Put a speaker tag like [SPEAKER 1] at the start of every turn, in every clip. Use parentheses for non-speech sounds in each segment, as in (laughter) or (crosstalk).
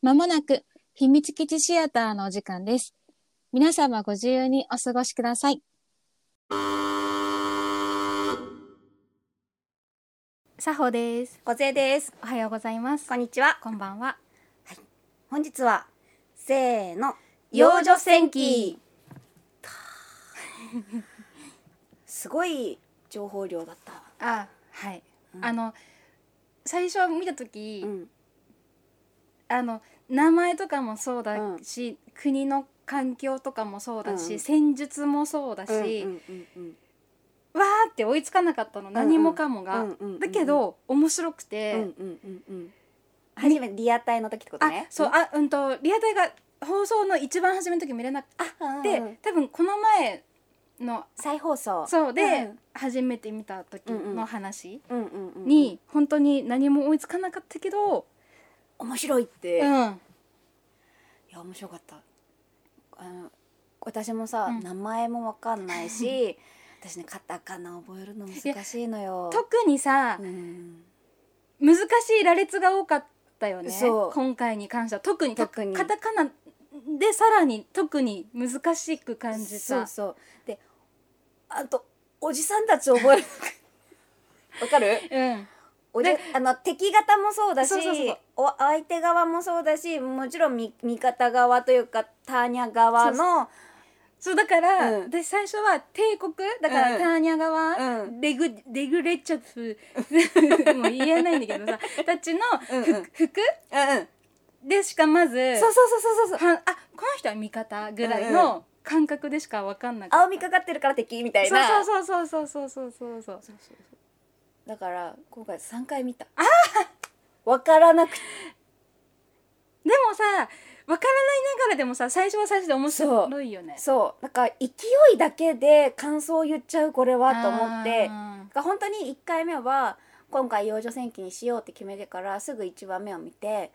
[SPEAKER 1] まもなく秘密基地シアターのお時間です。皆様ご自由にお過ごしください。さほです。
[SPEAKER 2] 小勢です。
[SPEAKER 1] おはようございます。
[SPEAKER 2] こんにちは。
[SPEAKER 1] こんばんは。
[SPEAKER 2] 本日はせーの
[SPEAKER 1] 幼女戦記。(laughs)
[SPEAKER 2] すごい情報量だった。
[SPEAKER 1] あ、はい。
[SPEAKER 2] うん
[SPEAKER 1] あの最初見た時、
[SPEAKER 2] うん
[SPEAKER 1] あの名前とかもそうだし、国の環境とかもそうだし、
[SPEAKER 2] うん。
[SPEAKER 1] 戦術もそうだし、
[SPEAKER 2] うんうんうん
[SPEAKER 1] わーって追いつかなかったの、
[SPEAKER 2] ん
[SPEAKER 1] 何もかもが、
[SPEAKER 2] うんうんうん
[SPEAKER 1] だけど面白く
[SPEAKER 2] う
[SPEAKER 1] て、
[SPEAKER 2] んうんうんうん。初めてリアタイの時ってこと
[SPEAKER 1] あ
[SPEAKER 2] ね。
[SPEAKER 1] そうあうんとリアタイが放送の一番初めの時見れなく
[SPEAKER 2] あ
[SPEAKER 1] て、
[SPEAKER 2] うん
[SPEAKER 1] 多分この前の
[SPEAKER 2] 再放送。
[SPEAKER 1] そうで、
[SPEAKER 2] うん。
[SPEAKER 1] 初めて見た時
[SPEAKER 2] うんうん
[SPEAKER 1] の話
[SPEAKER 2] うんうんうん。
[SPEAKER 1] に、本当に何も追いつかなかったけど、
[SPEAKER 2] 面白いって。い
[SPEAKER 1] うん、
[SPEAKER 2] や面白かった。あの私もさ、
[SPEAKER 1] うん。
[SPEAKER 2] 名前もわかんないし、(laughs) 私ねカタカナ覚えるの難しいのよ。
[SPEAKER 1] 特にさ、
[SPEAKER 2] うん。
[SPEAKER 1] 難しい羅列が多かったよね。今回に関しては。特に
[SPEAKER 2] 特に。
[SPEAKER 1] カタカナでさらに特に難しく感じた。
[SPEAKER 2] そうそう。であとおじさんたち覚える (laughs) わかる？
[SPEAKER 1] うん
[SPEAKER 2] おじあの敵方もそうだし
[SPEAKER 1] そうそうそう
[SPEAKER 2] お相手側もそうだしもちろん味味方側というかターニャ側の
[SPEAKER 1] そうだから、
[SPEAKER 2] うん。
[SPEAKER 1] で最初は帝国だから、
[SPEAKER 2] うん。
[SPEAKER 1] ターニャ側、
[SPEAKER 2] うん。
[SPEAKER 1] レグレグレチャフ (laughs) もう言えないんだけどさたちの
[SPEAKER 2] うんうん。
[SPEAKER 1] 服,、服？
[SPEAKER 2] うんうん。
[SPEAKER 1] でしかまず
[SPEAKER 2] そうそうそうそうそう
[SPEAKER 1] はあこの人は味方ぐらいの感覚でしか分かんなか
[SPEAKER 2] 青みかかってるから敵みたいな。
[SPEAKER 1] そうそうそうそうそうそうそうそう
[SPEAKER 2] だから今回3回見た。わからなくて。
[SPEAKER 1] でもさ分からないながらでもさ最初は最初で面白いよね。
[SPEAKER 2] そう。なんか勢いだけで感想を言っちゃうこれはと思って。
[SPEAKER 1] あ
[SPEAKER 2] が本当に1回目は今回幼女戦記にしようって決めてからすぐ1話目を見て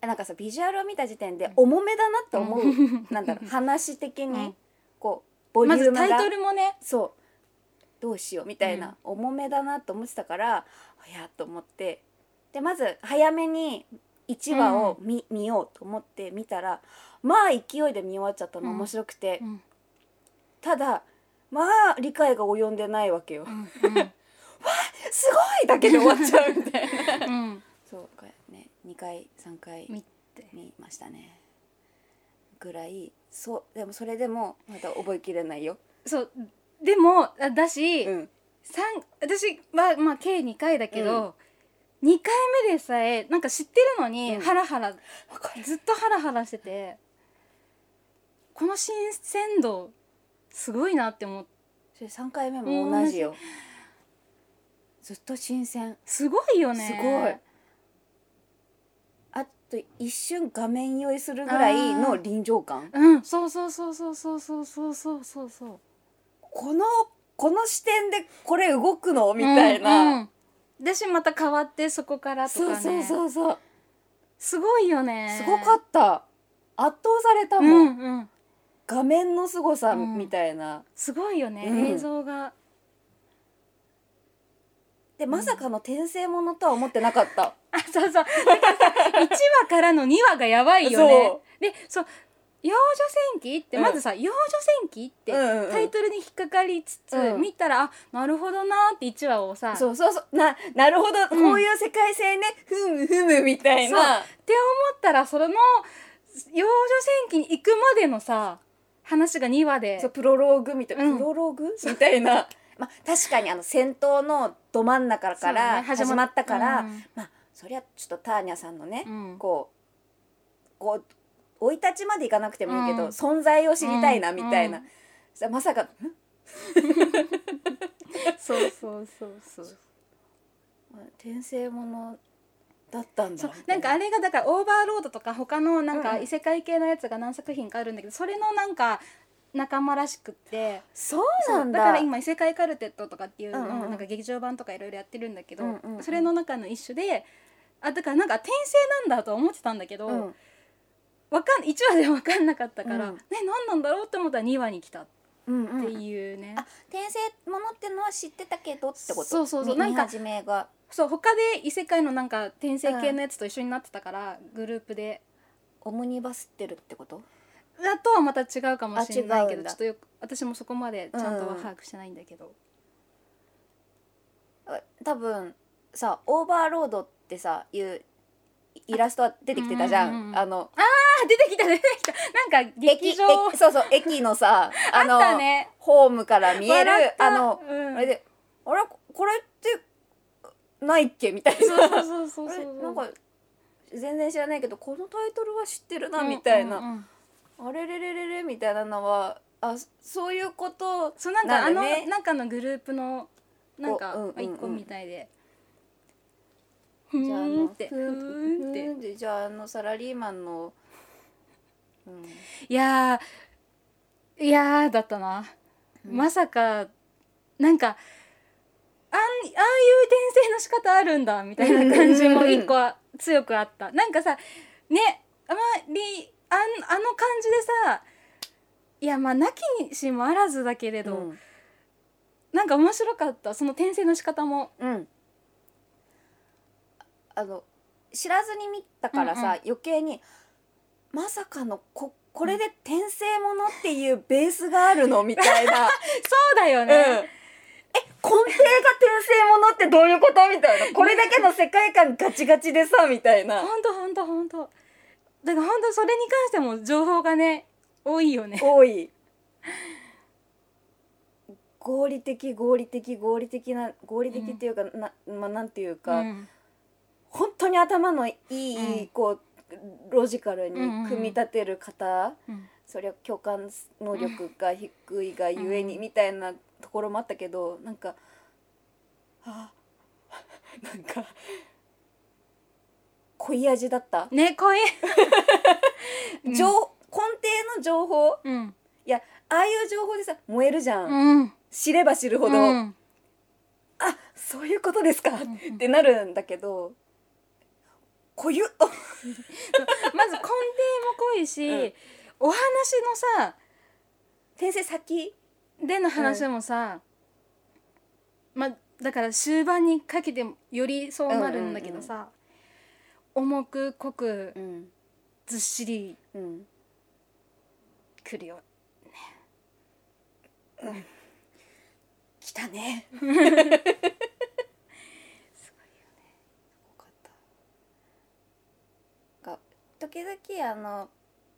[SPEAKER 2] えなんかさビジュアルを見た時点で重めだなって思う、(laughs) なんだろう。話的に
[SPEAKER 1] うん。
[SPEAKER 2] こうボリュームが、
[SPEAKER 1] タイトルもね。
[SPEAKER 2] そうどうしようみたいな、重めだなと思ってたからあやっと思って。でまず早めに1話を見,、見ようと思って見たらまあ勢いで見終わっちゃったの。
[SPEAKER 1] うん。
[SPEAKER 2] 面白くて、
[SPEAKER 1] うん。
[SPEAKER 2] ただまあ理解が及んでないわけよ。
[SPEAKER 1] うん。(laughs)
[SPEAKER 2] すごいだけで終わっちゃうみたいな。
[SPEAKER 1] うん。うん。
[SPEAKER 2] そうこれね2回3回
[SPEAKER 1] 見
[SPEAKER 2] ましたね。ぐらい。そうでもそれでもまだ覚えきれないよ、
[SPEAKER 1] そうでもあだし、
[SPEAKER 2] うん、
[SPEAKER 1] 三私はまあ計2回だけど、二2回目でさえなんか知ってるのに、
[SPEAKER 2] うん。
[SPEAKER 1] ハラハラずっとハラハラしててこの新鮮度すごいなって思って
[SPEAKER 2] それ3回目も同じよ。ずっと新鮮。
[SPEAKER 1] すごいよね。
[SPEAKER 2] すごい。あと一瞬画面酔いするぐらいの臨場感。
[SPEAKER 1] うんそうそうそうそうそうそうそうそうそうそう
[SPEAKER 2] このこの視点でこれ動くの？みたいな、
[SPEAKER 1] うんうん。だしまた変わってそこからとかね。
[SPEAKER 2] そうそうそうそう。
[SPEAKER 1] すごいよね。
[SPEAKER 2] すごかった。圧倒された
[SPEAKER 1] う
[SPEAKER 2] もん、
[SPEAKER 1] んうん。
[SPEAKER 2] 画面の凄さ
[SPEAKER 1] うん。
[SPEAKER 2] みたいな、
[SPEAKER 1] すごいよね、
[SPEAKER 2] うん。
[SPEAKER 1] 映像が。
[SPEAKER 2] でまさかの転生ものとは思ってなかった、(laughs)
[SPEAKER 1] あそうそう。だからさ1話からの2話がやばいよね。で (laughs) そう幼女戦記？って、
[SPEAKER 2] うん。
[SPEAKER 1] まずさ幼女戦記ってタイトルに引っかかりつつ、
[SPEAKER 2] うん。
[SPEAKER 1] 見たらあなるほどなーって1話をさ
[SPEAKER 2] そうそうそう。ななるほど、こういう世界線ね。ふむふむみたいな。
[SPEAKER 1] って思ったらその幼女戦記に行くまでのさ話が2話で。
[SPEAKER 2] そうプロローグみたいな、
[SPEAKER 1] うん。
[SPEAKER 2] プロローグ？みたいな。(laughs) まあ確かにあの戦闘のど真ん中か
[SPEAKER 1] そう
[SPEAKER 2] ら
[SPEAKER 1] ね
[SPEAKER 2] 始まったから、
[SPEAKER 1] うん。
[SPEAKER 2] まあそりゃちょっとターニャさんのね、
[SPEAKER 1] うん。
[SPEAKER 2] こうこう生い立ちまでいかなくてもいいけど、
[SPEAKER 1] うん。
[SPEAKER 2] 存在を知りたいなみたいな、
[SPEAKER 1] うん。
[SPEAKER 2] さまさかん？(laughs)
[SPEAKER 1] そうそうそうそう。
[SPEAKER 2] 転生ものだったんだ。
[SPEAKER 1] そうなんかあれがだからオーバーロードとか他のなんか
[SPEAKER 2] うん
[SPEAKER 1] 異世界系のやつが何作品かあるんだけどそれのなんか仲間らしくって。
[SPEAKER 2] そうなんだ。
[SPEAKER 1] そうだから今異世界カルテットとかっていうの
[SPEAKER 2] うんうんうん。
[SPEAKER 1] なんか劇場版とかいろいろやってるんだけど、
[SPEAKER 2] うんうんうん。
[SPEAKER 1] それの中の一種であだからなんか転生なんだとは思ってたんだけど、
[SPEAKER 2] うん
[SPEAKER 1] わかん1話で分かんなかったから、
[SPEAKER 2] うん。
[SPEAKER 1] ね何なんだろうって思ったら2話に来たっ
[SPEAKER 2] うん
[SPEAKER 1] て
[SPEAKER 2] うん
[SPEAKER 1] いうね、
[SPEAKER 2] あ転生ものってのは知ってたけどってこと？
[SPEAKER 1] そうそうそう。
[SPEAKER 2] 見
[SPEAKER 1] なんか
[SPEAKER 2] 見始めが。
[SPEAKER 1] そう他で異世界のなんか転生系のやつと一緒になってたから、グループで。
[SPEAKER 2] オムニバスってるってこと？
[SPEAKER 1] だとはまた違うかもしれないけ
[SPEAKER 2] あ違うんだ。
[SPEAKER 1] どちょっとよく私もそこまでちゃんとは把握してないんだけど、
[SPEAKER 2] あ多分さオーバーロードってさいうイラストは出てきてたじゃん,、
[SPEAKER 1] うんうんうん
[SPEAKER 2] あの
[SPEAKER 1] あ出てきた出てきた。なんか劇場。
[SPEAKER 2] 駅そうそう駅のさあの (laughs)
[SPEAKER 1] あったね。
[SPEAKER 2] ホームから見える
[SPEAKER 1] 笑った。
[SPEAKER 2] あの、
[SPEAKER 1] うん。
[SPEAKER 2] あれであれこれってないっけみたいな。
[SPEAKER 1] そうそうそうそう (laughs)
[SPEAKER 2] あれなんか全然知らないけどこのタイトルは知ってるなみたいな、
[SPEAKER 1] うん。うんうん
[SPEAKER 2] あれれれれれみたいなのはあそういうこと
[SPEAKER 1] そうなんかあ
[SPEAKER 2] んだね。
[SPEAKER 1] 中のグループのなんか
[SPEAKER 2] こううんうんうん。
[SPEAKER 1] 一個みたいで。ふ
[SPEAKER 2] じゃああ
[SPEAKER 1] ーんってふ
[SPEAKER 2] ん
[SPEAKER 1] ーん。って
[SPEAKER 2] ふーんでじゃああのサラリーマンの、うん、
[SPEAKER 1] いやーいやーだったな、
[SPEAKER 2] うん。
[SPEAKER 1] まさかなんかあんああいう転生の仕方あるんだみたいな感じも一個は強くあった。なんかさねあまりあんあの感じでさいやまあなきにしもあらずだけれど、
[SPEAKER 2] うん。
[SPEAKER 1] なんか面白かったその転生の仕方も。
[SPEAKER 2] うんあの知らずに見たからさ、
[SPEAKER 1] うんうん。
[SPEAKER 2] 余計にまさかのここれで転生ものっていうベースがあるの？みたいな、(laughs)
[SPEAKER 1] そうだよ
[SPEAKER 2] うん、
[SPEAKER 1] ね、
[SPEAKER 2] え根底が転生ものってどういうこと？みたいな。これだけの世界観ガチガチでさみたいな。
[SPEAKER 1] ほんとほんとほんとだからほんとそれに関しても情報がね多いよね。
[SPEAKER 2] 多い。合理的合理的合理的な合理的っていうか、なまあなんていうか、
[SPEAKER 1] うん
[SPEAKER 2] 本当に頭のいい、
[SPEAKER 1] うん。
[SPEAKER 2] こうロジカルに組み立てる方、
[SPEAKER 1] うん。
[SPEAKER 2] そりゃ共感能力が低いがゆえに
[SPEAKER 1] うん。
[SPEAKER 2] みたいなところもあったけどなんかあ (laughs) なんか濃い味だった、
[SPEAKER 1] ね濃い。(laughs) うん。
[SPEAKER 2] 情根底の情報。
[SPEAKER 1] うん。
[SPEAKER 2] いやああいう情報でさ燃えるじゃん、
[SPEAKER 1] うん。
[SPEAKER 2] 知れば知るほど、
[SPEAKER 1] うん。
[SPEAKER 2] あそういうことですか、
[SPEAKER 1] ん。
[SPEAKER 2] ってなるんだけど濃ゆっ。(laughs)
[SPEAKER 1] まず根底も濃いし、
[SPEAKER 2] うん。
[SPEAKER 1] お話のさ
[SPEAKER 2] 転生先
[SPEAKER 1] での話もさ、まあだから終盤にかけてよりそうなるんだけどさ、重く濃く
[SPEAKER 2] うん
[SPEAKER 1] ずっしり
[SPEAKER 2] うん
[SPEAKER 1] くるよ
[SPEAKER 2] 来たねすごいよねすごかったが時々あの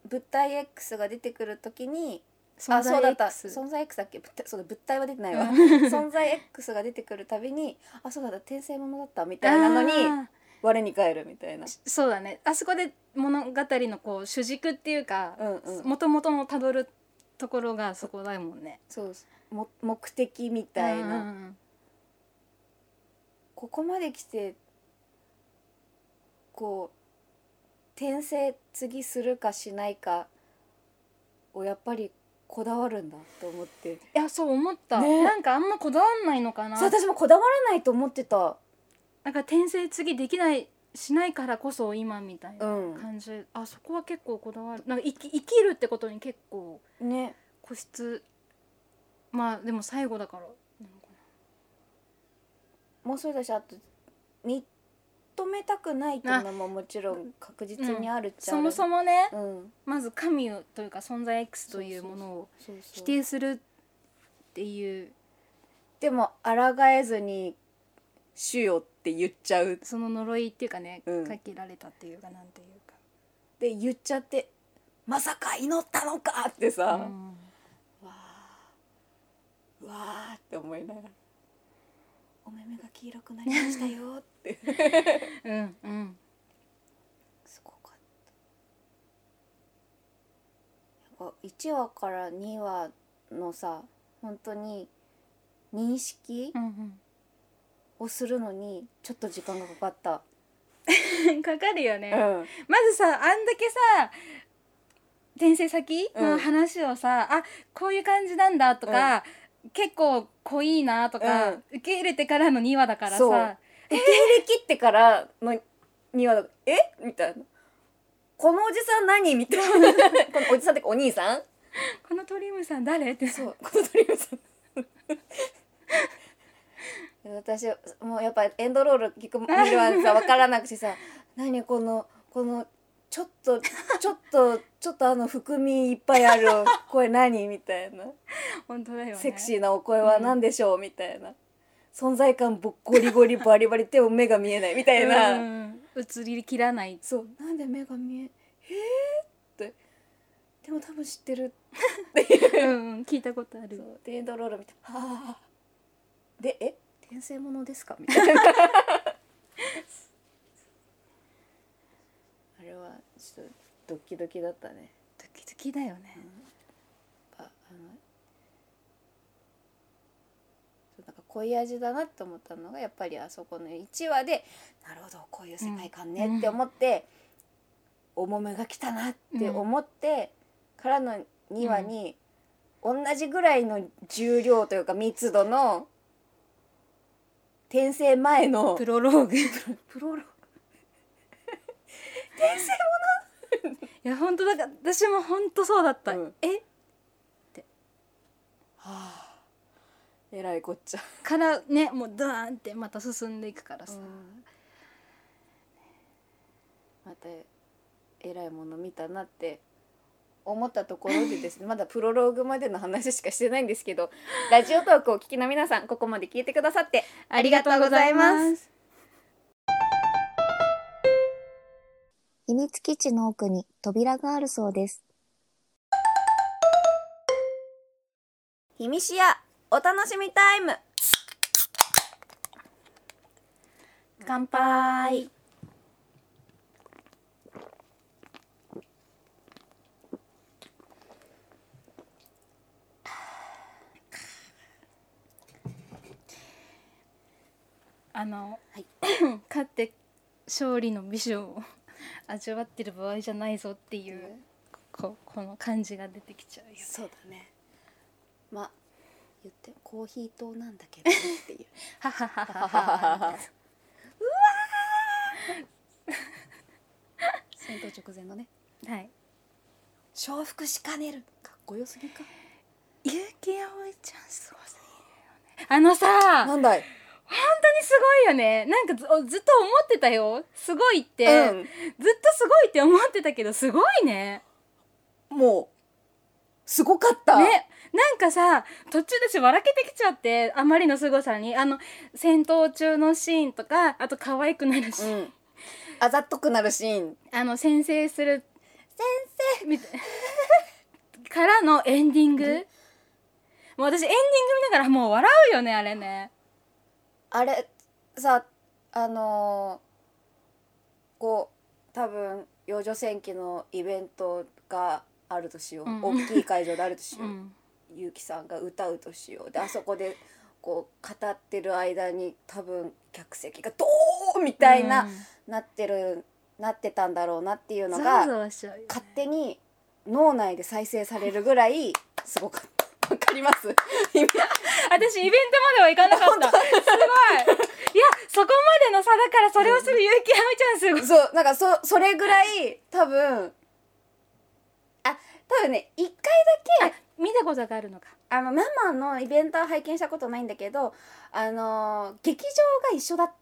[SPEAKER 2] 物体 X が出てくる時にあそうだった。存在 X だっけ？物体そうだ物体は出てないわ。(laughs) 存在 X が出てくるたびにあそうだった。転生ものだったみたいなのに我に返るみたいな。
[SPEAKER 1] そうだね。あそこで物語のこう主軸っていうかもともとのたどるところがそこだもんね。
[SPEAKER 2] そうも目的みたいな、
[SPEAKER 1] うんうん。
[SPEAKER 2] ここまで来てこう転生次するかしないかをやっぱりこだわるんだと思って。
[SPEAKER 1] いやそう思った、
[SPEAKER 2] ね。
[SPEAKER 1] なんかあんまこだわんないのかな。
[SPEAKER 2] そう私もこだわらないと思ってた。
[SPEAKER 1] なんか転生次できないしないからこそ今みたいな
[SPEAKER 2] うん。
[SPEAKER 1] 感じ、あそこは結構こだわる。なんか生き生きるってことに結構
[SPEAKER 2] ね。
[SPEAKER 1] 固執。まあでも最後だから
[SPEAKER 2] もうそうだしあと認めたくないっていうのももちろん確実にあるっちゃある。
[SPEAKER 1] そもそもね
[SPEAKER 2] うん。
[SPEAKER 1] まず神というか存在 X というものを否定するっていう。
[SPEAKER 2] でも抗えずに「主よ」って言っちゃう。
[SPEAKER 1] その呪いっていうかね、
[SPEAKER 2] うん。
[SPEAKER 1] かけられたっていうかなんていうか、
[SPEAKER 2] で言っちゃって「まさか祈ったのか!」ってさ、
[SPEAKER 1] うん。
[SPEAKER 2] わあうわあって思いながら「お目目が黄色くなりましたよ」って。
[SPEAKER 1] うんうん。
[SPEAKER 2] すごかった。なんか1話から2話のさ本当に認識
[SPEAKER 1] うん
[SPEAKER 2] をするのにちょっと時間がかかった、
[SPEAKER 1] うんかかるよね、
[SPEAKER 2] うん。
[SPEAKER 1] まずさあんだけさ転生先
[SPEAKER 2] うん。
[SPEAKER 1] の話をさ、あこういう感じなんだとか、結構濃いなとか、
[SPEAKER 2] うん。
[SPEAKER 1] 受け入れてからの2話だから
[SPEAKER 2] そう。
[SPEAKER 1] さ
[SPEAKER 2] 受け入れ切ってからの2話だ「え？みたいな「このおじさん何?」みたいな。(laughs) このおじさんってかお兄さん？
[SPEAKER 1] このトリウムさん誰？って。
[SPEAKER 2] そう。この鳥海さん。私もうやっぱエンドロール聞く見るまでさ分からなくてさ何このこのちょっとちょっとちょっとあの含みいっぱいある (laughs) 声何みたいな。
[SPEAKER 1] 本当だよね。
[SPEAKER 2] セクシーなお声は何でしょう、みたいな。存在感ぼゴリゴリバリバリでも目が見えないみたいな、
[SPEAKER 1] うん映りきらない
[SPEAKER 2] そうなんで目が見ええー、ってでも多分知ってるっていう
[SPEAKER 1] うんうん聞いたことある
[SPEAKER 2] そうでエンドロール見てはあでえ転生ものですかみたいなはちょっとドキドキだったね。
[SPEAKER 1] ドキドキだよね。
[SPEAKER 2] ああのなんか濃い味だなって思ったのがやっぱりあそこの1話でなるほどこういう世界観ねって思って、重めが来たなって思って、からの2話に、同じぐらいの重量というか密度の転生前の
[SPEAKER 1] プロローグ。い
[SPEAKER 2] プロロ (laughs)
[SPEAKER 1] や本当だから私も本当そうだった、
[SPEAKER 2] うん。
[SPEAKER 1] え？
[SPEAKER 2] はあ。えらいこっちゃ、
[SPEAKER 1] からねもうドーンってまた進んでいくからさ、
[SPEAKER 2] またえらいもの見たなって思ったところでですね。(laughs) まだプロローグまでの話しかしてないんですけどラジオトークをお聞きの皆さんここまで聞いてくださってありがとうございます
[SPEAKER 3] 秘密基地の奥に扉があるそうです。
[SPEAKER 2] ひみしやお楽しみタイム。
[SPEAKER 1] 乾杯。あの、
[SPEAKER 2] はい。(coughs)
[SPEAKER 1] 勝って勝利の美女を味わってる場合じゃないぞっていう、ここの感じが出てきちゃうよね。
[SPEAKER 2] そうだね。まあ言ってコーヒー糖なんだけどねっていう。
[SPEAKER 1] ははははは
[SPEAKER 2] 戦闘直前のね。
[SPEAKER 1] はい。
[SPEAKER 2] 承服しかねるかっこよすぎか。
[SPEAKER 1] 結城葵ちゃんすごすぎるよね。あのさ
[SPEAKER 2] なんだい？
[SPEAKER 1] 本当にすごいよね。なんかずずっと思ってたよ。すごいって、
[SPEAKER 2] うん。
[SPEAKER 1] ずっとすごいって思ってたけどすごいね。
[SPEAKER 2] もうすごかった。
[SPEAKER 1] ね。なんかさ途中で私笑けてきちゃってあまりの凄さに。あの戦闘中のシーンとかあと可愛くなるし、
[SPEAKER 2] うん。あざとくなるシーン。
[SPEAKER 1] あの先生する先生。みたい。からのエンディング。もう私エンディング見ながらもう笑うよねあれね
[SPEAKER 2] あれさあのーこう多分幼女戦記のイベントがあるとしよう、
[SPEAKER 1] うん。
[SPEAKER 2] 大きい会場であるとしよう、
[SPEAKER 1] うん。
[SPEAKER 2] ゆうきさんが歌うとしよう。であそこでこう語ってる間に多分客席がドーンみたいな、
[SPEAKER 1] うん。
[SPEAKER 2] なってるなってたんだろうなっていうの
[SPEAKER 1] ざ
[SPEAKER 2] が
[SPEAKER 1] ね。
[SPEAKER 2] 勝手に脳内で再生されるぐらいすごかった。わかります？(laughs)
[SPEAKER 1] 私イベントまでは行かなかった。すごい。いやそこまでの差だからそれをする結城葵ちゃんすごい。
[SPEAKER 2] そうなんかそそれぐらい多分あ多分ね一回だけ
[SPEAKER 1] 見たことがあるのか。
[SPEAKER 2] あのママのイベントは拝見したことないんだけどあの劇場が一緒だ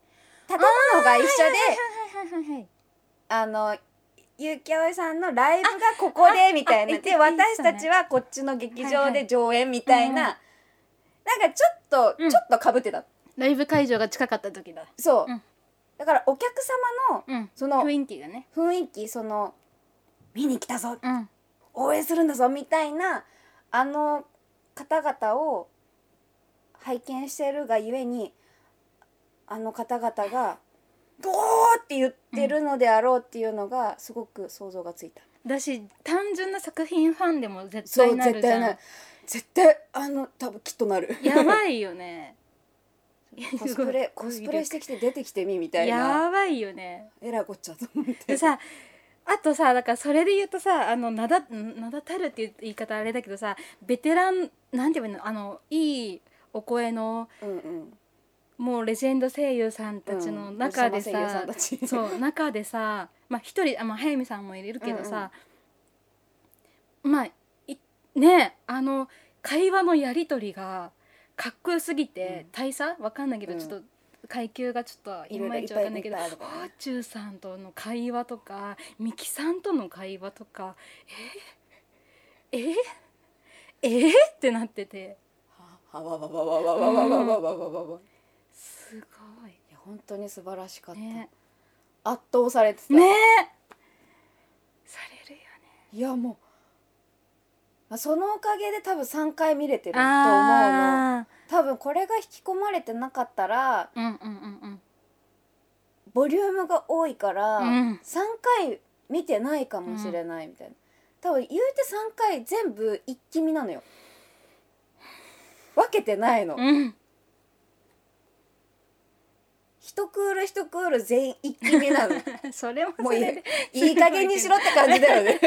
[SPEAKER 2] 建物が一緒で
[SPEAKER 1] はいはいはいはい
[SPEAKER 2] あのゆうきあおいさんのライブがここでみたいな。で私たちはこっちの劇場で上演みたいな、なんかちょっと、
[SPEAKER 1] うん。
[SPEAKER 2] ちょっとかぶってた。
[SPEAKER 1] ライブ会場が近かった時だ
[SPEAKER 2] そう、
[SPEAKER 1] うん。
[SPEAKER 2] だからお客様の
[SPEAKER 1] うん。
[SPEAKER 2] その
[SPEAKER 1] 雰囲気がね。
[SPEAKER 2] 雰囲気その見に来たぞ。
[SPEAKER 1] うん。
[SPEAKER 2] 応援するんだぞみたいなあの方々を拝見してるがゆえにあの方々が「ゴー!」って言ってるのであろうっていうのがすごく想像がついた。
[SPEAKER 1] だし単純な作品ファンでも絶
[SPEAKER 2] そう
[SPEAKER 1] 対なるじゃ
[SPEAKER 2] 対なる絶対あの多分きっとなる。
[SPEAKER 1] やばいよね。(laughs)
[SPEAKER 2] コスプレコスプレしてきて出てきてみみたいな。
[SPEAKER 1] やばいよね。
[SPEAKER 2] えらいこっちゃと思って。
[SPEAKER 1] でさあとさだからそれで言うとさあの名だ名だたるっていう言い方あれだけどさベテランなんていうの？あのいいお声の
[SPEAKER 2] うんうん。
[SPEAKER 1] もうレジェンド声優さんたちの中で
[SPEAKER 2] さま声優さ
[SPEAKER 1] さ
[SPEAKER 2] ん
[SPEAKER 1] そう中でさまあ一人あ、まあ、早見さんもいるけどさ、まあいねあの会話のやり取りがかっこよすぎて
[SPEAKER 2] うん。
[SPEAKER 1] 大佐わかんないけど
[SPEAKER 2] うん。
[SPEAKER 1] ちょっと階級がちょっといまいちわかんないけど
[SPEAKER 2] いっぱいあるからね。
[SPEAKER 1] ホーチューさんとの会話とかミキさんとの会話とかえー、えー、えー、ってなってて。
[SPEAKER 2] はわわわわわわわわわわわわ
[SPEAKER 1] すごい
[SPEAKER 2] いや本当に素晴らしかった、
[SPEAKER 1] ね
[SPEAKER 2] 圧倒されてた、
[SPEAKER 1] ねされるよ
[SPEAKER 2] いやもうまあそのおかげで多分3回見れてると
[SPEAKER 1] ね
[SPEAKER 2] 思うの。
[SPEAKER 1] あ
[SPEAKER 2] 多分これが引き込まれてなかったら
[SPEAKER 1] ーうんうんうん。
[SPEAKER 2] ボリュームが多いから、
[SPEAKER 1] うん。
[SPEAKER 2] 3回見てないかもしれないみたいな、多分言うて3回全部一気見なのよ。分けてないの、
[SPEAKER 1] うんうん
[SPEAKER 2] 一クール一クール全員一気見なの。(laughs)
[SPEAKER 1] それも
[SPEAKER 2] もいい
[SPEAKER 1] そうれで
[SPEAKER 2] いい加減にしろって感じだよね。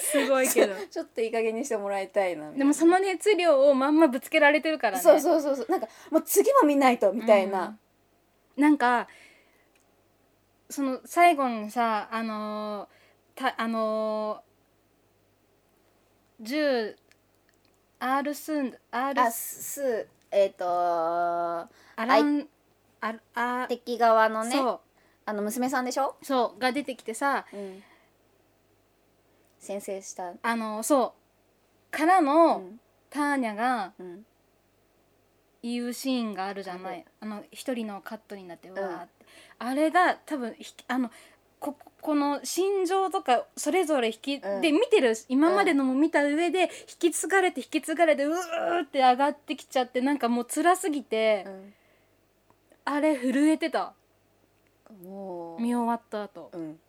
[SPEAKER 1] すごいけど。(laughs)
[SPEAKER 2] ちょっといい加減にしてもらいたいな
[SPEAKER 1] でもその熱量をまんまぶつけられてるからね。
[SPEAKER 2] そうそうそうそう。なんかもう次も見ないとみたいな、
[SPEAKER 1] なんかその最後にさあのーたあのー、10 R スン R
[SPEAKER 2] あすえっ、と
[SPEAKER 1] アランああ
[SPEAKER 2] 敵側のね
[SPEAKER 1] そう。
[SPEAKER 2] あの娘さんでしょ、
[SPEAKER 1] そうが出てきてさ
[SPEAKER 2] うん、先制した、
[SPEAKER 1] あのそう。から
[SPEAKER 2] う
[SPEAKER 1] の、
[SPEAKER 2] ん。
[SPEAKER 1] ターニャが
[SPEAKER 2] うん、
[SPEAKER 1] 言うシーンがあるじゃな
[SPEAKER 2] あ
[SPEAKER 1] いあの一人のカットになって
[SPEAKER 2] ん。
[SPEAKER 1] わーって、あれが多分ひあのここの心情とかそれぞれ引き、
[SPEAKER 2] うん。
[SPEAKER 1] で見てる今までのも見た上で引き継がれて引き継がれてうーって上がってきちゃってなんかもう辛すぎて、あれ震えてた。
[SPEAKER 2] もう。
[SPEAKER 1] 見終わった後。
[SPEAKER 2] うん。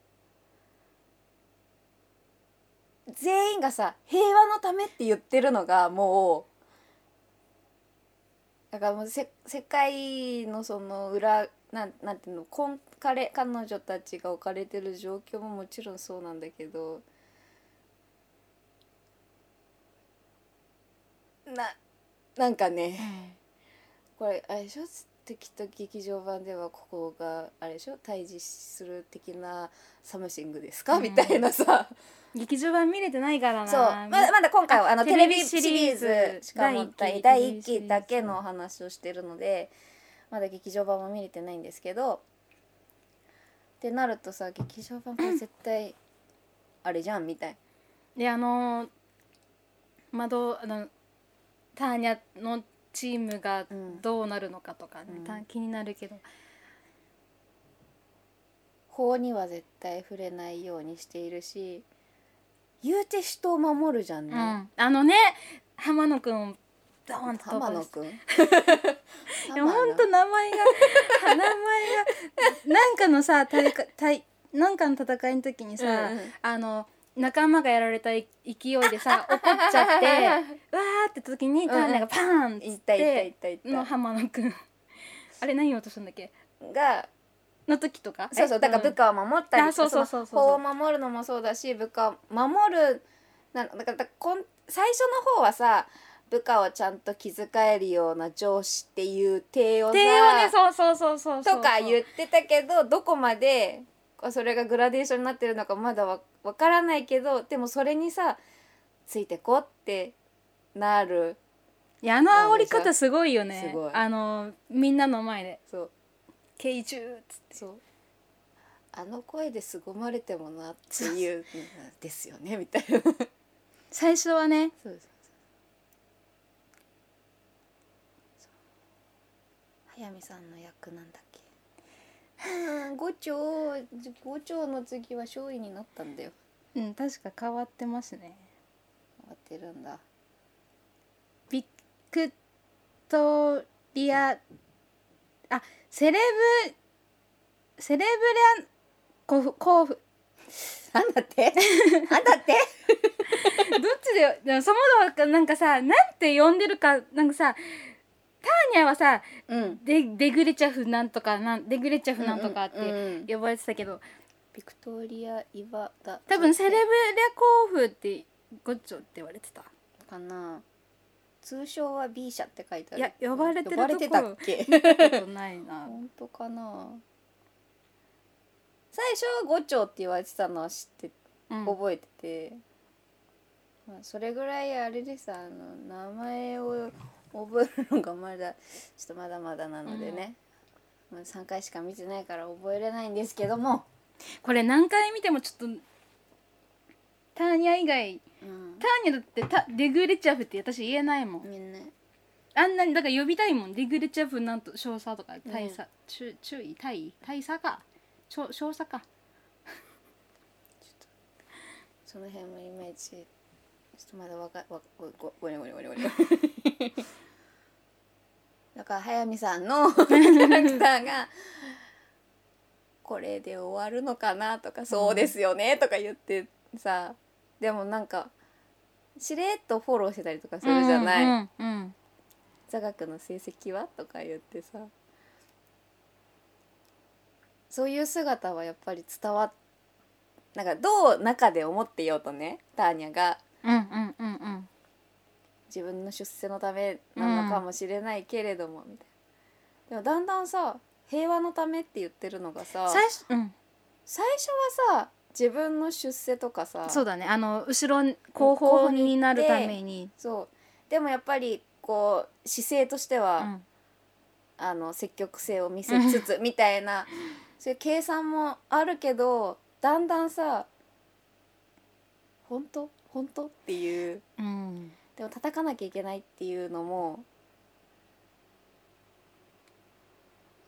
[SPEAKER 2] 全員がさ平和のためって言ってるのがもうだからもうせ世界のその裏なんなんていうのこん彼彼女たちが置かれてる状況ももちろんそうなんだけど。ななんかね、これあれでしょ？きっと劇場版ではここがあれでしょ対峙する的なサムシングですか、
[SPEAKER 1] うん。
[SPEAKER 2] みたいなさ。
[SPEAKER 1] 劇場版見れてないからな。
[SPEAKER 2] そう。まだまだ今回はあの
[SPEAKER 1] あ
[SPEAKER 2] テレビ
[SPEAKER 1] テレビ
[SPEAKER 2] シリーズ
[SPEAKER 1] シリーズ
[SPEAKER 2] しかも
[SPEAKER 1] 第
[SPEAKER 2] 第
[SPEAKER 1] 一期
[SPEAKER 2] 1期だけのお話をしてるのでまだ劇場版も見れてないんですけどってなるとさ劇場版これ絶対あれじゃんみたい。
[SPEAKER 1] であのー窓あのターニャのチームが
[SPEAKER 2] うん。
[SPEAKER 1] どうなるのかとかね、
[SPEAKER 2] うん。
[SPEAKER 1] た気になるけど。
[SPEAKER 2] 法には絶対触れないようにしているし言うて人を守るじゃんね、
[SPEAKER 1] うん、あのね浜野くんをドーンと
[SPEAKER 2] 浜野くん？(laughs)
[SPEAKER 1] いやほんと名前が (laughs) 名前がなんかのさ大会大なんかの戦いの時にさ、
[SPEAKER 2] うんうん。
[SPEAKER 1] あの仲間がやられた勢いでさ (laughs) 怒っちゃって (laughs) わーって時にターがパーンっつっ
[SPEAKER 2] いったいったい
[SPEAKER 1] て
[SPEAKER 2] ったいった。
[SPEAKER 1] の浜野くん。(laughs) あれ何言おうとしたんだっけ？
[SPEAKER 2] が
[SPEAKER 1] の時とか？
[SPEAKER 2] そうそうだから部下を守ったり
[SPEAKER 1] あそうそうそうそう。
[SPEAKER 2] の法を守るのもそうだし部下を守るなだからだからこん最初の方はさ部下をちゃんと気遣えるような上司っていう体をさ
[SPEAKER 1] ねそうそうそうそう。
[SPEAKER 2] とか言ってたけどどこまでそれがグラデーションになってるのかまだわわからないけどでもそれにさついてこってなる。
[SPEAKER 1] いやあの煽り方すごいよね。
[SPEAKER 2] すごい。
[SPEAKER 1] あのみんなの前で。
[SPEAKER 2] そう「
[SPEAKER 1] 慶中」っつって。
[SPEAKER 2] そう。あの声で凄まれてもなっていうですよねみたいな。
[SPEAKER 1] 最初はね。
[SPEAKER 2] そうそうそう。早見さんの役なんだっけ？うん (laughs) 五丁五丁の次は勝利になったんだよ。
[SPEAKER 1] うん確か変わってますね。
[SPEAKER 2] 終わってるんだ。
[SPEAKER 1] ビクトリアあセレブセレブリアコフコフ
[SPEAKER 2] なんだって？(laughs) なんだって？
[SPEAKER 1] どっちででもそもそもなんかさなんて呼んでるかなんかさターニャはさ
[SPEAKER 2] うん。
[SPEAKER 1] デデグレチャフなんとかなんデグレチャフなんとかって呼ばれてたけど、
[SPEAKER 2] ビクトリア・イバダ
[SPEAKER 1] 多分セレブリアコフってゴッチョって言われてた。
[SPEAKER 2] かな。通称は B 社って書いてある。
[SPEAKER 1] いや呼ばれてる
[SPEAKER 2] 呼ばれてたっけ？
[SPEAKER 1] 見たことないな。(laughs)
[SPEAKER 2] 本当かな。最初は五丁って言われてたのは知って
[SPEAKER 1] うん。
[SPEAKER 2] 覚えてて、まあ、それぐらいあれでさあの名前を覚えるのがまだちょっとまだまだなのでね、まあ、3回しか見てないから覚えれないんですけども、
[SPEAKER 1] これ何回見てもちょっとターニャ以外
[SPEAKER 2] うん。
[SPEAKER 1] ターニャだってタデグレチャフって私言えないもん。あんなにだから呼びたいもん。デグレチャフなんと少佐とか大佐、注注意大意大佐か。少少佐か。
[SPEAKER 2] その辺もいまいちちょっとまだわかわごごごにょごにょごにょごにょだから速水さんの (laughs) キャラクターがこれで終わるのかなとか、そうですよねとか言ってさでもなんかしれっとフォローしてたりとかするじゃない、
[SPEAKER 1] うんうん。
[SPEAKER 2] 座学の成績はとか言ってさ。そういう姿はやっぱり伝わっなんかどう中で思ってようとねターニャが
[SPEAKER 1] うんうんうんうん。
[SPEAKER 2] 自分の出世のためなのかもしれないけれども、みたいな。でもだんだんさ平和のためって言ってるのがさ
[SPEAKER 1] 最初うん。
[SPEAKER 2] 最初はさ自分の出世とかさ
[SPEAKER 1] そうだね。あの後ろ後方になるために
[SPEAKER 2] そう。でもやっぱりこう姿勢としては、
[SPEAKER 1] うん。
[SPEAKER 2] あの積極性を見せつつ (laughs) みたいなそういう計算もあるけどだんだんさ本当？本当？っていう。
[SPEAKER 1] うん。
[SPEAKER 2] でも叩かなきゃいけないっていうのも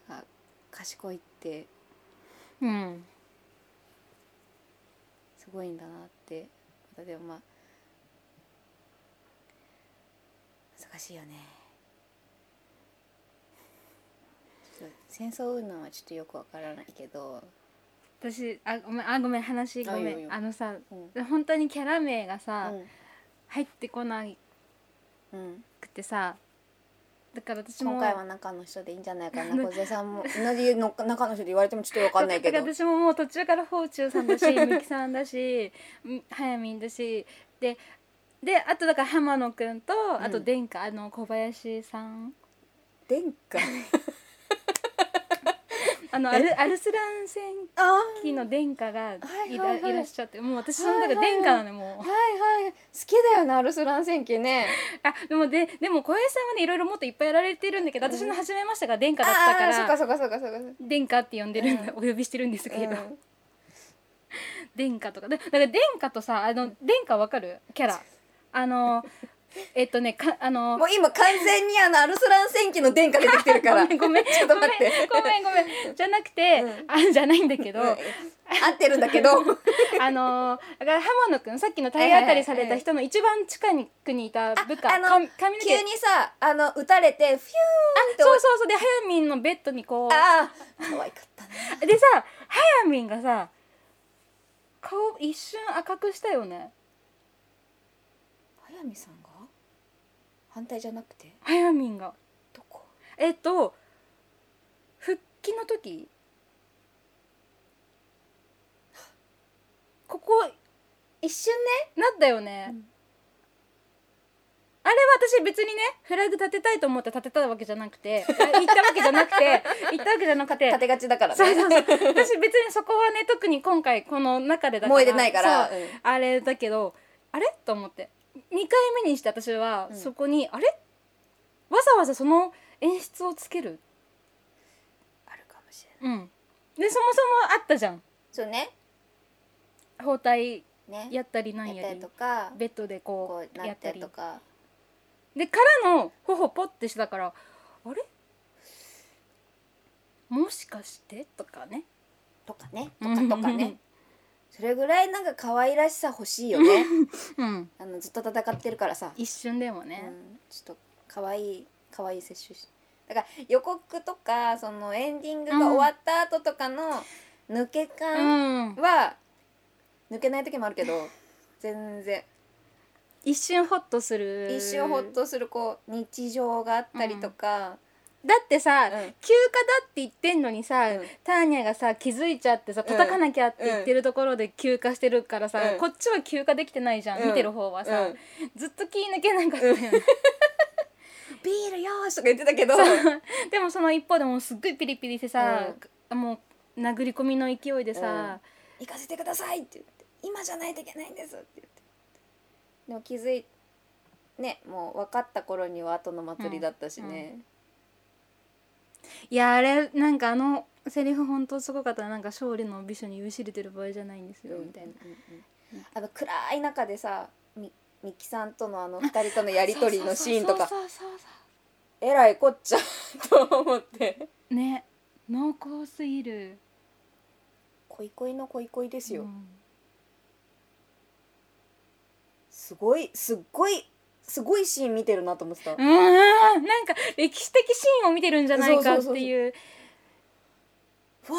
[SPEAKER 2] あ賢いって
[SPEAKER 1] うん。
[SPEAKER 2] すごいんだなってまたでもまあ難しいよね。戦争云々はちょっとよくわからないけど、
[SPEAKER 1] 私あごめんあごめん話ごめん。あのさ
[SPEAKER 2] うん。
[SPEAKER 1] 本当にキャラ名がさ、
[SPEAKER 2] うん。
[SPEAKER 1] 入ってこな
[SPEAKER 2] うん、
[SPEAKER 1] くてさだから私も
[SPEAKER 2] 今回は中の人でいいんじゃないかな。小瀬さんも同じの中の人で言われてもちょっと (laughs) わかんないけど。
[SPEAKER 1] 私ももう途中からフォーチューさんだし (laughs) みきさんだしんはやみんだしでであとだから浜野くんとあと
[SPEAKER 2] うん
[SPEAKER 1] 殿下、あの小林さん。
[SPEAKER 2] 殿下？(laughs)
[SPEAKER 1] あのアルアルスラン戦
[SPEAKER 2] あ
[SPEAKER 1] 記の殿下がいら,、
[SPEAKER 2] はいはいはい。
[SPEAKER 1] いらっしゃってもう私のだから殿下なのよもう。
[SPEAKER 2] はいはい。好きだよねアルスラン戦記ね。
[SPEAKER 1] あでもででも小林さんはねいろいろもっといっぱいやられてるんだけど私の初めましてが殿下だったか
[SPEAKER 2] ああーそっ
[SPEAKER 1] ら
[SPEAKER 2] かそっかそっかそっか。
[SPEAKER 1] 殿下って呼んでるんだ、
[SPEAKER 2] う
[SPEAKER 1] お呼びしてるんですけど、
[SPEAKER 2] うん。
[SPEAKER 1] 殿下とか。でだから殿下とさあの殿下わかる？キャラ。あのえっとねかあの
[SPEAKER 2] もう今完全にあのアルスラン戦記の殿下出てきてるから。(laughs)
[SPEAKER 1] ごめんごめん (laughs)
[SPEAKER 2] ちょっと待って。
[SPEAKER 1] ごめんごめんじゃなくて、
[SPEAKER 2] うん。
[SPEAKER 1] あじゃないんだけど、
[SPEAKER 2] うん。合ってるんだけど。(laughs)
[SPEAKER 1] あのだから浜野くんさっきの体当たりされた人の一番近くにいた部下、
[SPEAKER 2] ああの急にさあの撃たれてフィューン。って
[SPEAKER 1] そうそうそうではやみんのベッドにこう。
[SPEAKER 2] ああ可愛かったね
[SPEAKER 1] でさはやみんがさ顔一瞬赤くしたよね。
[SPEAKER 2] 速水さんが反対じゃなくて？
[SPEAKER 1] はやみんが。
[SPEAKER 2] どこ？
[SPEAKER 1] えっと復帰の時。ここ
[SPEAKER 2] 一瞬
[SPEAKER 1] なったよね、
[SPEAKER 2] うん。
[SPEAKER 1] あれは私別にねフラグ立てたいと思って立てたわけじゃなくてあ行ったわけじゃなくて行ったわけじゃなくて。(laughs)
[SPEAKER 2] ね立てがちだからね。
[SPEAKER 1] そうそうそう。私別にそこはね特に今回この中でだから。
[SPEAKER 2] 燃えてないから。
[SPEAKER 1] う
[SPEAKER 2] ん。
[SPEAKER 1] あれだけどあれ？と思って2回目にして私は
[SPEAKER 2] うん。
[SPEAKER 1] そこに、あれ？わざわざその演出をつける？
[SPEAKER 2] あるかもしれない。
[SPEAKER 1] うん。でそもそもあったじゃん。
[SPEAKER 2] そうね。
[SPEAKER 1] 包帯
[SPEAKER 2] ね。
[SPEAKER 1] やったりなんや
[SPEAKER 2] ったりとか。
[SPEAKER 1] ベッドでこ
[SPEAKER 2] こうなっ
[SPEAKER 1] うやったたり。
[SPEAKER 2] りとか
[SPEAKER 1] でからの頬ポッてしてたからあれ？もしかして？とかね。
[SPEAKER 2] とかね。とかとかね (laughs) それぐらいなんか可愛らしさ欲しいよね。
[SPEAKER 1] うん。
[SPEAKER 2] あのずっと戦ってるからさ、
[SPEAKER 1] 一瞬でも
[SPEAKER 2] う
[SPEAKER 1] ね、
[SPEAKER 2] ん、ちょっと可愛い可愛い摂取しだから予告とかそのエンディングが終わった後とかの抜け
[SPEAKER 1] う
[SPEAKER 2] 感
[SPEAKER 1] ん。
[SPEAKER 2] は抜けない時もあるけど全然。
[SPEAKER 1] 一瞬ホッとする。
[SPEAKER 2] 一瞬ほっとするこう日常があったりとか、
[SPEAKER 1] だってさ、
[SPEAKER 2] うん。
[SPEAKER 1] 休暇だって言ってんのにさ、
[SPEAKER 2] うん。
[SPEAKER 1] ターニャがさ気づいちゃってさ叩かなきゃって言ってるところで休暇してるからさ、
[SPEAKER 2] うん。
[SPEAKER 1] こっちは休暇できてないじゃん、
[SPEAKER 2] うん。
[SPEAKER 1] 見てる方はさ、
[SPEAKER 2] うん。
[SPEAKER 1] ずっと気抜けなかったよね、
[SPEAKER 2] ビールよーしとか言ってたけど。
[SPEAKER 1] でもその一方でもうすっごいピリピリしてさ、もう殴り込みの勢いでさ、
[SPEAKER 2] 行かせてくださいって言って今じゃないといけないんですって言って。でも気づいねもう分かった頃には後の祭りだったしね、
[SPEAKER 1] いやあれなんかあのセリフ本当すごかった。ななんか勝利の美女に酔いしれてる場合じゃないんですよ、みたいな。
[SPEAKER 2] あの暗い中でさみみきさんとのあの二人とのやり取りのシーンとかえらいこっちゃと思って。
[SPEAKER 1] うね。濃厚すぎる。
[SPEAKER 2] 恋恋の恋恋ですよ、
[SPEAKER 1] うん。
[SPEAKER 2] すごいすっごいすごいシーン見てるなと思ってた、
[SPEAKER 1] うん。なんか歴史的シーンを見てるんじゃないかっていう。
[SPEAKER 2] わ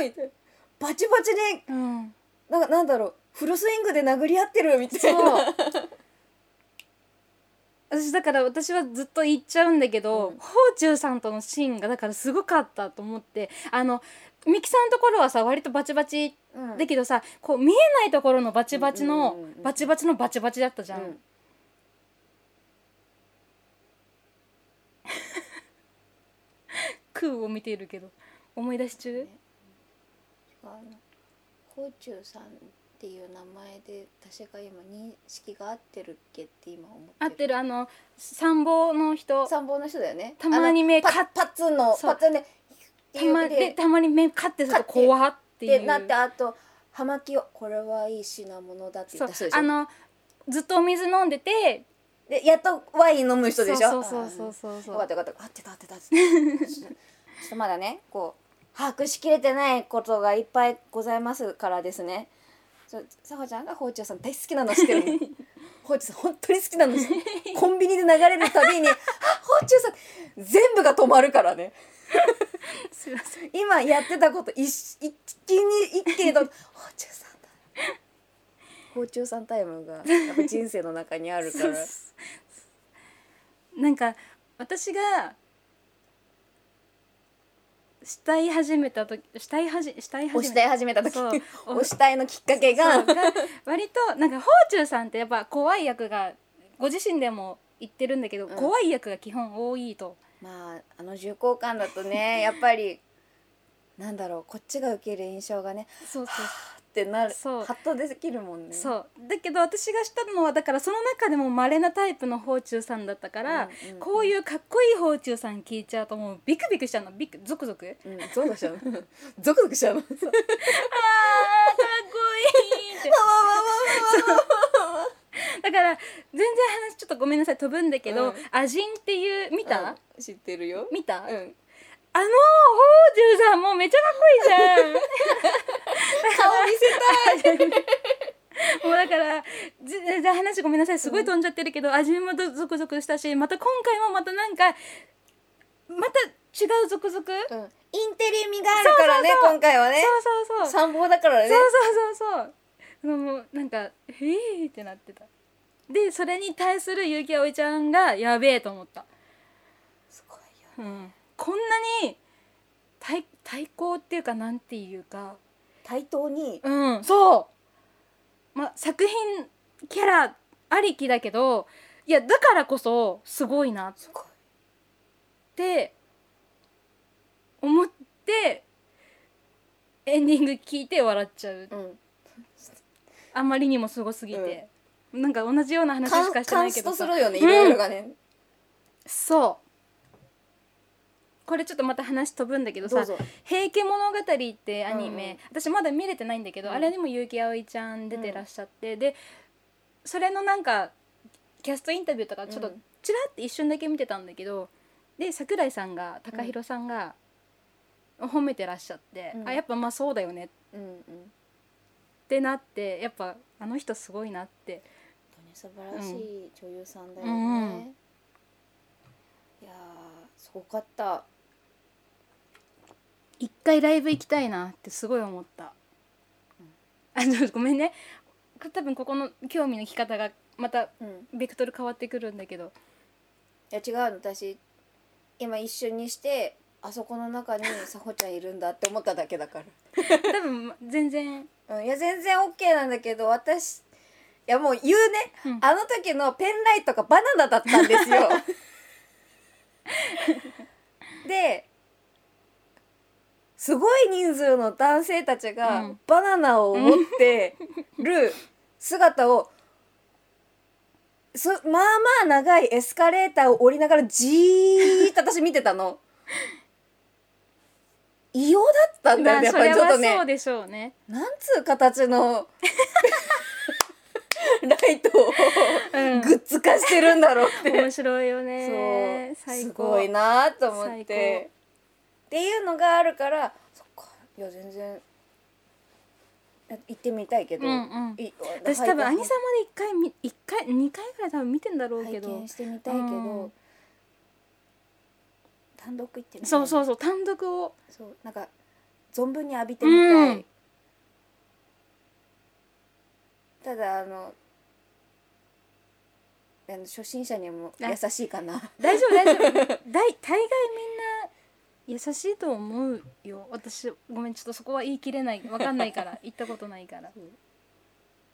[SPEAKER 2] ーみたいな。バチバチで
[SPEAKER 1] うん。
[SPEAKER 2] ななんだろう。フルスイングで殴り合ってるみたいな。
[SPEAKER 1] 私だから私はずっと言っちゃうんだけど、
[SPEAKER 2] うん。
[SPEAKER 1] 宝中さんとのシーンがだからすごかったと思ってあのミキさんのところはさ割とバチバチ
[SPEAKER 2] うん。
[SPEAKER 1] だけどさこう見えないところのバチバチのバチバチのバチバチだったじゃん、
[SPEAKER 2] うん
[SPEAKER 1] 空を見ているけど思い出し中
[SPEAKER 2] あの宝中さんっていう名前で私が今認識が合ってるっけって今思って
[SPEAKER 1] 合ってるあの参謀の人。
[SPEAKER 2] 参謀の人だよね。
[SPEAKER 1] たまに目カッ
[SPEAKER 2] パパツンのパツンで
[SPEAKER 1] たまで。
[SPEAKER 2] で
[SPEAKER 1] たまに目カッてすると怖っていう。
[SPEAKER 2] でなってあと葉巻をこれはいい品物だって言った人でしょ？
[SPEAKER 1] あのずっとお水飲んでて
[SPEAKER 2] でやっとワイン飲む人でしょ？
[SPEAKER 1] そうそうそうそうそう。
[SPEAKER 2] よかったよかった。合ってた合ってたちょっとまだねこう把握しきれてないことがいっぱいございますからですね。そうさほちゃんが宝中さん大好きなの知ってるの (laughs) 宝中さん本当に好きなの。コンビニで流れるたびに「あ宝中さん」全部が止まるからね。(laughs)
[SPEAKER 1] すいません。
[SPEAKER 2] 今やってたこと一一気に一気にと宝中さんだ宝中さんタイムがやっぱ人生の中にあるから。
[SPEAKER 1] なんか私がしたい始めた時したいはじしたい始め
[SPEAKER 2] た。い始めた時。
[SPEAKER 1] そう。(laughs)
[SPEAKER 2] 押したいのきっかけが。
[SPEAKER 1] 割となんか宝中さんってやっぱ怖い役がご自身でも言ってるんだけど、
[SPEAKER 2] うん。
[SPEAKER 1] 怖い役が基本多いと。
[SPEAKER 2] まああの重厚感だとねやっぱりなんだろうこっちが受ける印象がね
[SPEAKER 1] そうそう。
[SPEAKER 2] ってなる
[SPEAKER 1] そう。
[SPEAKER 2] ハッとできるもんね。
[SPEAKER 1] そう。だけど私がしたのはだからその中でも稀なタイプの宝中さんだったから、
[SPEAKER 2] うんうんうん。
[SPEAKER 1] こういうかっこいい宝中さん聞いちゃうともうビクビクしちゃうの。ビクゾクゾク。あー
[SPEAKER 2] うんゾクしちゃう。ゾクゾクしちゃうの。
[SPEAKER 1] かっこいいって。(laughs) だから全然話ちょっとごめんなさい飛ぶんだけど、
[SPEAKER 2] うん。
[SPEAKER 1] アジンっていう見た、
[SPEAKER 2] うん知ってるよ。
[SPEAKER 1] 見た、
[SPEAKER 2] うん
[SPEAKER 1] あの宝中さんもうめっちゃかっこいいじゃん。
[SPEAKER 2] 顔見せたい。
[SPEAKER 1] もうだからぜ全然話ごめんなさい。すごい飛んじゃってるけど、味もどゾクゾクしたしまた今回もまたなんかまた違うゾクゾク、そう
[SPEAKER 2] うん。インテリ味があるからね
[SPEAKER 1] そうそうそう。
[SPEAKER 2] 今回はね。
[SPEAKER 1] そうそうそう。
[SPEAKER 2] 参謀だからね。
[SPEAKER 1] そうそうそうそう。もうなんか「へえ」ってなってた。でそれに対する結城葵ちゃんがやべえと思った、
[SPEAKER 2] すごいよ
[SPEAKER 1] うん、こんなに対対抗っていうかなんていうか。
[SPEAKER 2] 対等に。
[SPEAKER 1] うんそう、ま、作品キャラありきだけどいやだからこそすごいなって。思ってエンディング聞いて笑っちゃう。
[SPEAKER 2] うん。
[SPEAKER 1] あんまりにもすごすぎて、なんか同じような話しかしてないけどさ。
[SPEAKER 2] ストするよねいろいろがね。
[SPEAKER 1] そうこれちょっとまた話飛ぶんだけどさ
[SPEAKER 2] どうぞ「
[SPEAKER 1] 平家物語」ってアニメ、
[SPEAKER 2] うんうん。
[SPEAKER 1] 私まだ見れてないんだけど、
[SPEAKER 2] うん。
[SPEAKER 1] あれにも結城葵ちゃん出てらっしゃって、でそれのなんかキャストインタビューとかちょっと
[SPEAKER 2] うん。
[SPEAKER 1] ちらって一瞬だけ見てたんだけどで桜井さんが高弘さんが褒めてらっしゃって、
[SPEAKER 2] うん。
[SPEAKER 1] あやっぱまあそうだよね。っ
[SPEAKER 2] うんうん。
[SPEAKER 1] てなってやっぱあの人すごいなって。
[SPEAKER 2] 本当に素晴らしい女優さんだよね、
[SPEAKER 1] うん。
[SPEAKER 2] いやーすごかった
[SPEAKER 1] 一回ライブ行きたいなってすごい思った、あちょっとごめんね。多分ここの興味のき方がまた
[SPEAKER 2] うん。
[SPEAKER 1] ベクトル変わってくるんだけど。
[SPEAKER 2] いや違うの。私今一瞬にしてあそこの中にさほちゃんいるんだって思っただけだか (laughs)
[SPEAKER 1] 多分全然。
[SPEAKER 2] ら、うん、いや全然 OK なんだけど私いやもう言うね、
[SPEAKER 1] うん。
[SPEAKER 2] あの時のペンライトがバナナだったんですよ。(laughs) ですごい人数の男性たち
[SPEAKER 1] う
[SPEAKER 2] が
[SPEAKER 1] ん。
[SPEAKER 2] バナナを持ってる姿をそまあまあ長いエスカレーターを降りながらじーっと私見てたの。異様だったんだよねやっぱりちょっとね。
[SPEAKER 1] はそうでしょうね。
[SPEAKER 2] なんつう形の (laughs) ライトを
[SPEAKER 1] うん。
[SPEAKER 2] グッズ化してるんだろうって。
[SPEAKER 1] 面白いよ
[SPEAKER 2] そう。
[SPEAKER 1] ね最
[SPEAKER 2] す
[SPEAKER 1] 高
[SPEAKER 2] ごいなと思っ
[SPEAKER 1] 最
[SPEAKER 2] てっていうのがあるからそっかいや全然や行ってみたいけど、
[SPEAKER 1] うんうん。
[SPEAKER 2] い
[SPEAKER 1] 私多分
[SPEAKER 2] はい。
[SPEAKER 1] 兄さんまで一回み一回二回ぐらい多分見てんだろうけ
[SPEAKER 2] 拝
[SPEAKER 1] ど
[SPEAKER 2] 見してみたいけど、
[SPEAKER 1] うん。
[SPEAKER 2] 単独行ってみ
[SPEAKER 1] そうそうそう単独を。
[SPEAKER 2] そうなんか存分に浴びてみたい、
[SPEAKER 1] うん。
[SPEAKER 2] ただあのあの初心者にも優しいかな。
[SPEAKER 1] 大丈夫大丈夫。大 (laughs) 大概みんな優しいと思うよ。私ごめんちょっとそこは言い切れない。わかんないから。(laughs) 行ったことないから。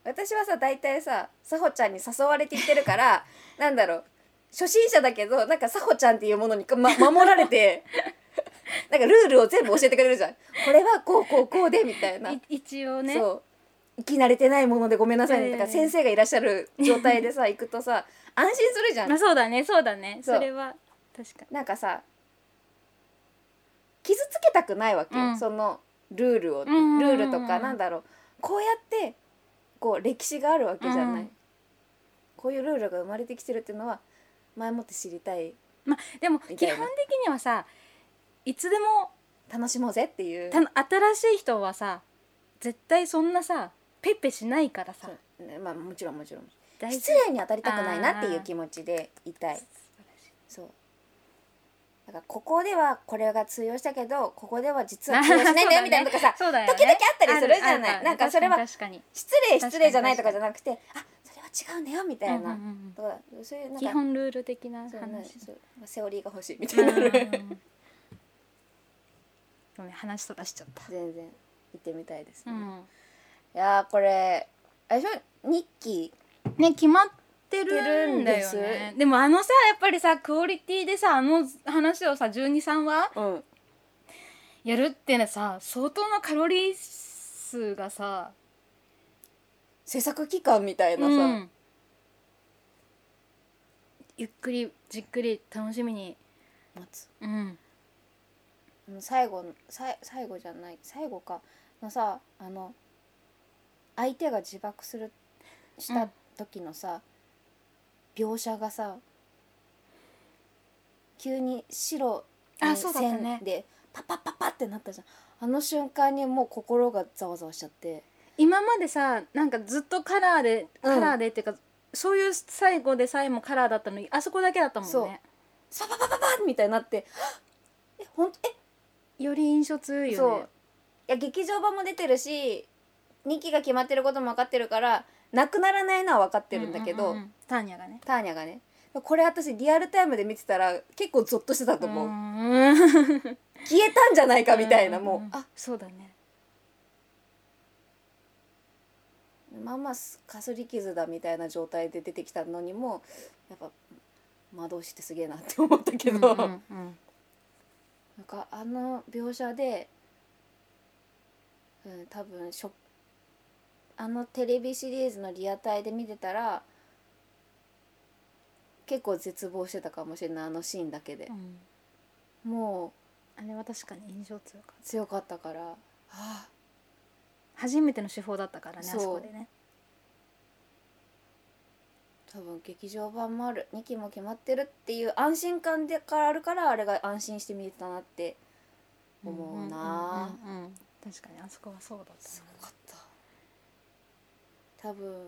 [SPEAKER 2] 私はさ大体ささほちゃんに誘われて行ってるからなんだろう。初心者だけどなんかさほちゃんっていうものに、ま、守られて (laughs) なんかルールを全部教えてくれるじゃん。これはこうこうこうでみたいな、
[SPEAKER 1] い一応ね。
[SPEAKER 2] そう。生き慣れてないものでごめんなさいね。とか、
[SPEAKER 1] ええ
[SPEAKER 2] 先生がいらっしゃる状態でさ行くとさ安心するじゃん。
[SPEAKER 1] まあそうだねそうだね。
[SPEAKER 2] そ
[SPEAKER 1] れは確か
[SPEAKER 2] なんかさ傷つけたくないわけよ、
[SPEAKER 1] うん。
[SPEAKER 2] そのルールを、
[SPEAKER 1] んうん
[SPEAKER 2] ルールとかなんだろう。こうやってこう歴史があるわけじゃない、
[SPEAKER 1] うん。
[SPEAKER 2] こういうルールが生まれてきてるっていうのは前もって知りたい。
[SPEAKER 1] にまあでも
[SPEAKER 2] みたいな。
[SPEAKER 1] 基本的にはさいつでも
[SPEAKER 2] 楽しもうぜっていう。
[SPEAKER 1] た新しい人はさ絶対そんなさペッペしないからさ。
[SPEAKER 2] そう。ねまあもちろんもちろん。
[SPEAKER 1] 大
[SPEAKER 2] 失礼に当たりたくないなっていう気持ちでいたい。そうだからここではこれが通用したけどここでは実は (laughs) 通用しないんだよみたいなとかさ、時々あったりするじゃない。なんかそれは失礼失礼じゃないとかじゃなくてあそれは違うんだよみたいな、
[SPEAKER 1] うんうんうん
[SPEAKER 2] とかそういうなんか
[SPEAKER 1] 基本ルール的な話
[SPEAKER 2] セオリーが欲しいみたいな、
[SPEAKER 1] うんごめん話そらしちゃった。
[SPEAKER 2] 全然行ってみたいですね、い
[SPEAKER 1] うん。
[SPEAKER 2] やーこれあれでしょ？日記。
[SPEAKER 1] ね決まってるんだよね。でもあのさやっぱりさクオリティでさあの話をさ123話
[SPEAKER 2] うん
[SPEAKER 1] やるってねさ相当なカロリー数がさ
[SPEAKER 2] 制作期間みたいなさ、
[SPEAKER 1] うん。ゆっくりじっくり楽しみに。
[SPEAKER 2] 待つ。
[SPEAKER 1] うん。
[SPEAKER 2] 最後のさい最後じゃない最後か。のさあの相手が自爆するした時のさ、描写がさ急に白
[SPEAKER 1] あ
[SPEAKER 2] に
[SPEAKER 1] そうだったね。
[SPEAKER 2] 線でパッパッパッパってなったじゃん。あの瞬間にもう心がざわざわしちゃって。
[SPEAKER 1] 今までさなんかずっとカラーで
[SPEAKER 2] うん。
[SPEAKER 1] カラーでっていうか、そういう最後でさえもカラーだったのにあそこだけだったもん
[SPEAKER 2] そう。
[SPEAKER 1] ね
[SPEAKER 2] パパパパパッみたいになって。えほんえ？
[SPEAKER 1] より印象強い
[SPEAKER 2] そう。
[SPEAKER 1] よね
[SPEAKER 2] いや劇場版も出てるし2期が決まってることも分かってるからなくならないのは分かってるんだけど、
[SPEAKER 1] うううんうん。ターニャがね。
[SPEAKER 2] ターニャがね。これ私リアルタイムで見てたら結構ゾッとしてたと思う、
[SPEAKER 1] うん。
[SPEAKER 2] 消えたんじゃないかみたいな、
[SPEAKER 1] ん
[SPEAKER 2] もう。あ
[SPEAKER 1] そうだね。
[SPEAKER 2] まあまあかすり傷だみたいな状態で出てきたのにもやっぱ魔導士ってすげえなって思ったけど、
[SPEAKER 1] うんうんうん。
[SPEAKER 2] なんかあの描写で、うん、多分しょあのテレビシリーズのリアタイで見てたら結構絶望してたかもしれないあのシーンだけで。
[SPEAKER 1] う、ん。
[SPEAKER 2] も
[SPEAKER 1] あれは確かに印象強かった。
[SPEAKER 2] う強かったから。ああ。
[SPEAKER 1] 初めての手法だったからねあそこでね。
[SPEAKER 2] 多分劇場版もある。2期も決まってるっていう安心感でからあるからあれが安心して見れたなって思うな、
[SPEAKER 1] 確かにあそこはそうだった
[SPEAKER 2] すごかった多分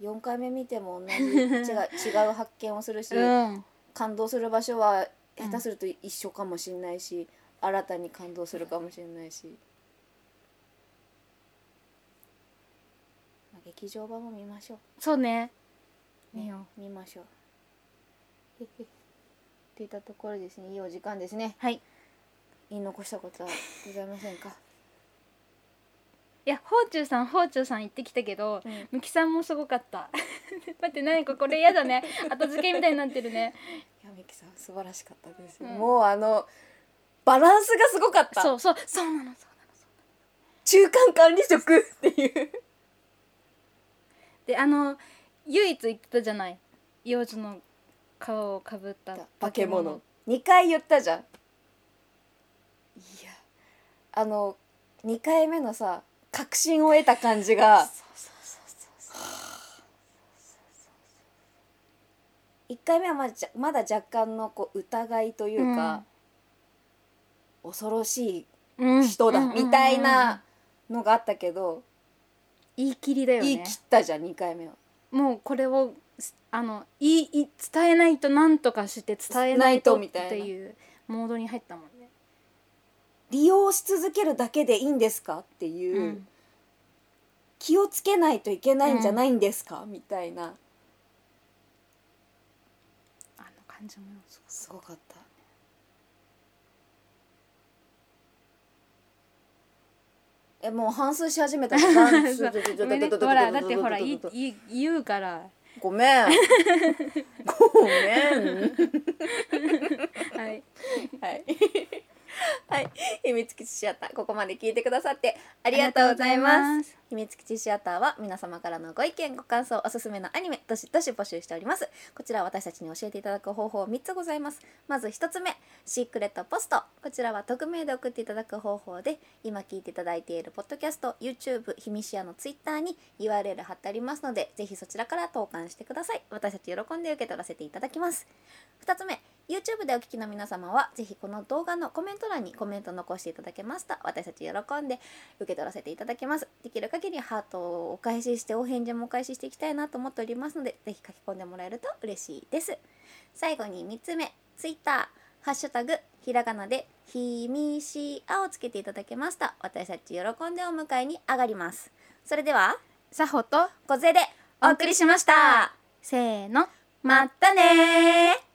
[SPEAKER 2] 4回目見ても同じ違う発見をするし、
[SPEAKER 1] うん。
[SPEAKER 2] 感動する場所は下手すると一緒かもしれないし、新たに感動するかもしれないし、まあ、劇場版も見ましょ
[SPEAKER 1] そうね。
[SPEAKER 2] う、ね
[SPEAKER 1] 見よ
[SPEAKER 2] 見ましょう。っていったところですね。いいお時間ですね。
[SPEAKER 1] はい。
[SPEAKER 2] 言い残したことはございませんか？
[SPEAKER 1] いや宝中さん宝中さん行ってきたけど
[SPEAKER 2] うん。
[SPEAKER 1] むきさんもすごかった。(laughs) 待って何かこれ嫌だね。後付けみたいになってるね。(laughs)
[SPEAKER 2] 闇木さん素晴らしかったです、
[SPEAKER 1] うん。
[SPEAKER 2] もうあのバランスがすごかった。
[SPEAKER 1] そうそうそうなのそうなの
[SPEAKER 2] 中間管理職っていう。
[SPEAKER 1] であの唯一言ってたじゃない。幼女の皮をかぶった
[SPEAKER 2] 化け物2回言ったじゃん。いやあの2回目のさ確信を得た感じが。1回目はまだまだ若干のこう疑いというか、恐ろし
[SPEAKER 1] うん
[SPEAKER 2] い人だ
[SPEAKER 1] うん。うんうんうん
[SPEAKER 2] みたいなのがあったけど、
[SPEAKER 1] 言い切りだよね。
[SPEAKER 2] 言い切ったじゃん2回目は。
[SPEAKER 1] もうこれをすあのいい伝えないと何とかして伝えないと
[SPEAKER 2] みたいな
[SPEAKER 1] ていうモードに入ったもんね。
[SPEAKER 2] 利用し続けるだけでいいんですか？っていう、
[SPEAKER 1] うん。
[SPEAKER 2] 気をつけないといけないんじゃないんですか、みたいな。
[SPEAKER 1] あの感じも
[SPEAKER 2] すごかった。えもう反芻し始めたじゃん
[SPEAKER 1] ほらだってほらいい言うから
[SPEAKER 2] ごめんごめん
[SPEAKER 1] はい
[SPEAKER 2] はい。はい。秘密基地シアター、ここまで聞いてくださってありがとうございます。秘密基地シアターは皆様からのご意見、ご感想、おすすめのアニメ、どしどし募集しております。こちら私たちに教えていただく方法3つございます。まず1つ目、シークレットポスト。こちらは匿名で送っていただく方法で、今聞いていただいているポッドキャスト、YouTube、秘密シアの Twitter に URL 貼ってありますので、ぜひそちらから投函してください。私たち喜んで受け取らせていただきます。2つ目 YouTube でお聞きの皆様はぜひこの動画のコメント欄にコメント残していただけますと私たち喜んで受け取らせていただきますできる限りハートをお返ししてお返事もお返ししていきたいなと思っておりますのでぜひ書き込んでもらえると嬉しいです。最後に3つ目 Twitter ハッシュタグひらがなでひみしあをつけていただけますと私たち喜んでお迎えに上がります。それでは
[SPEAKER 1] さほと
[SPEAKER 2] 小勢でお送りしました。
[SPEAKER 1] せーの
[SPEAKER 2] またねー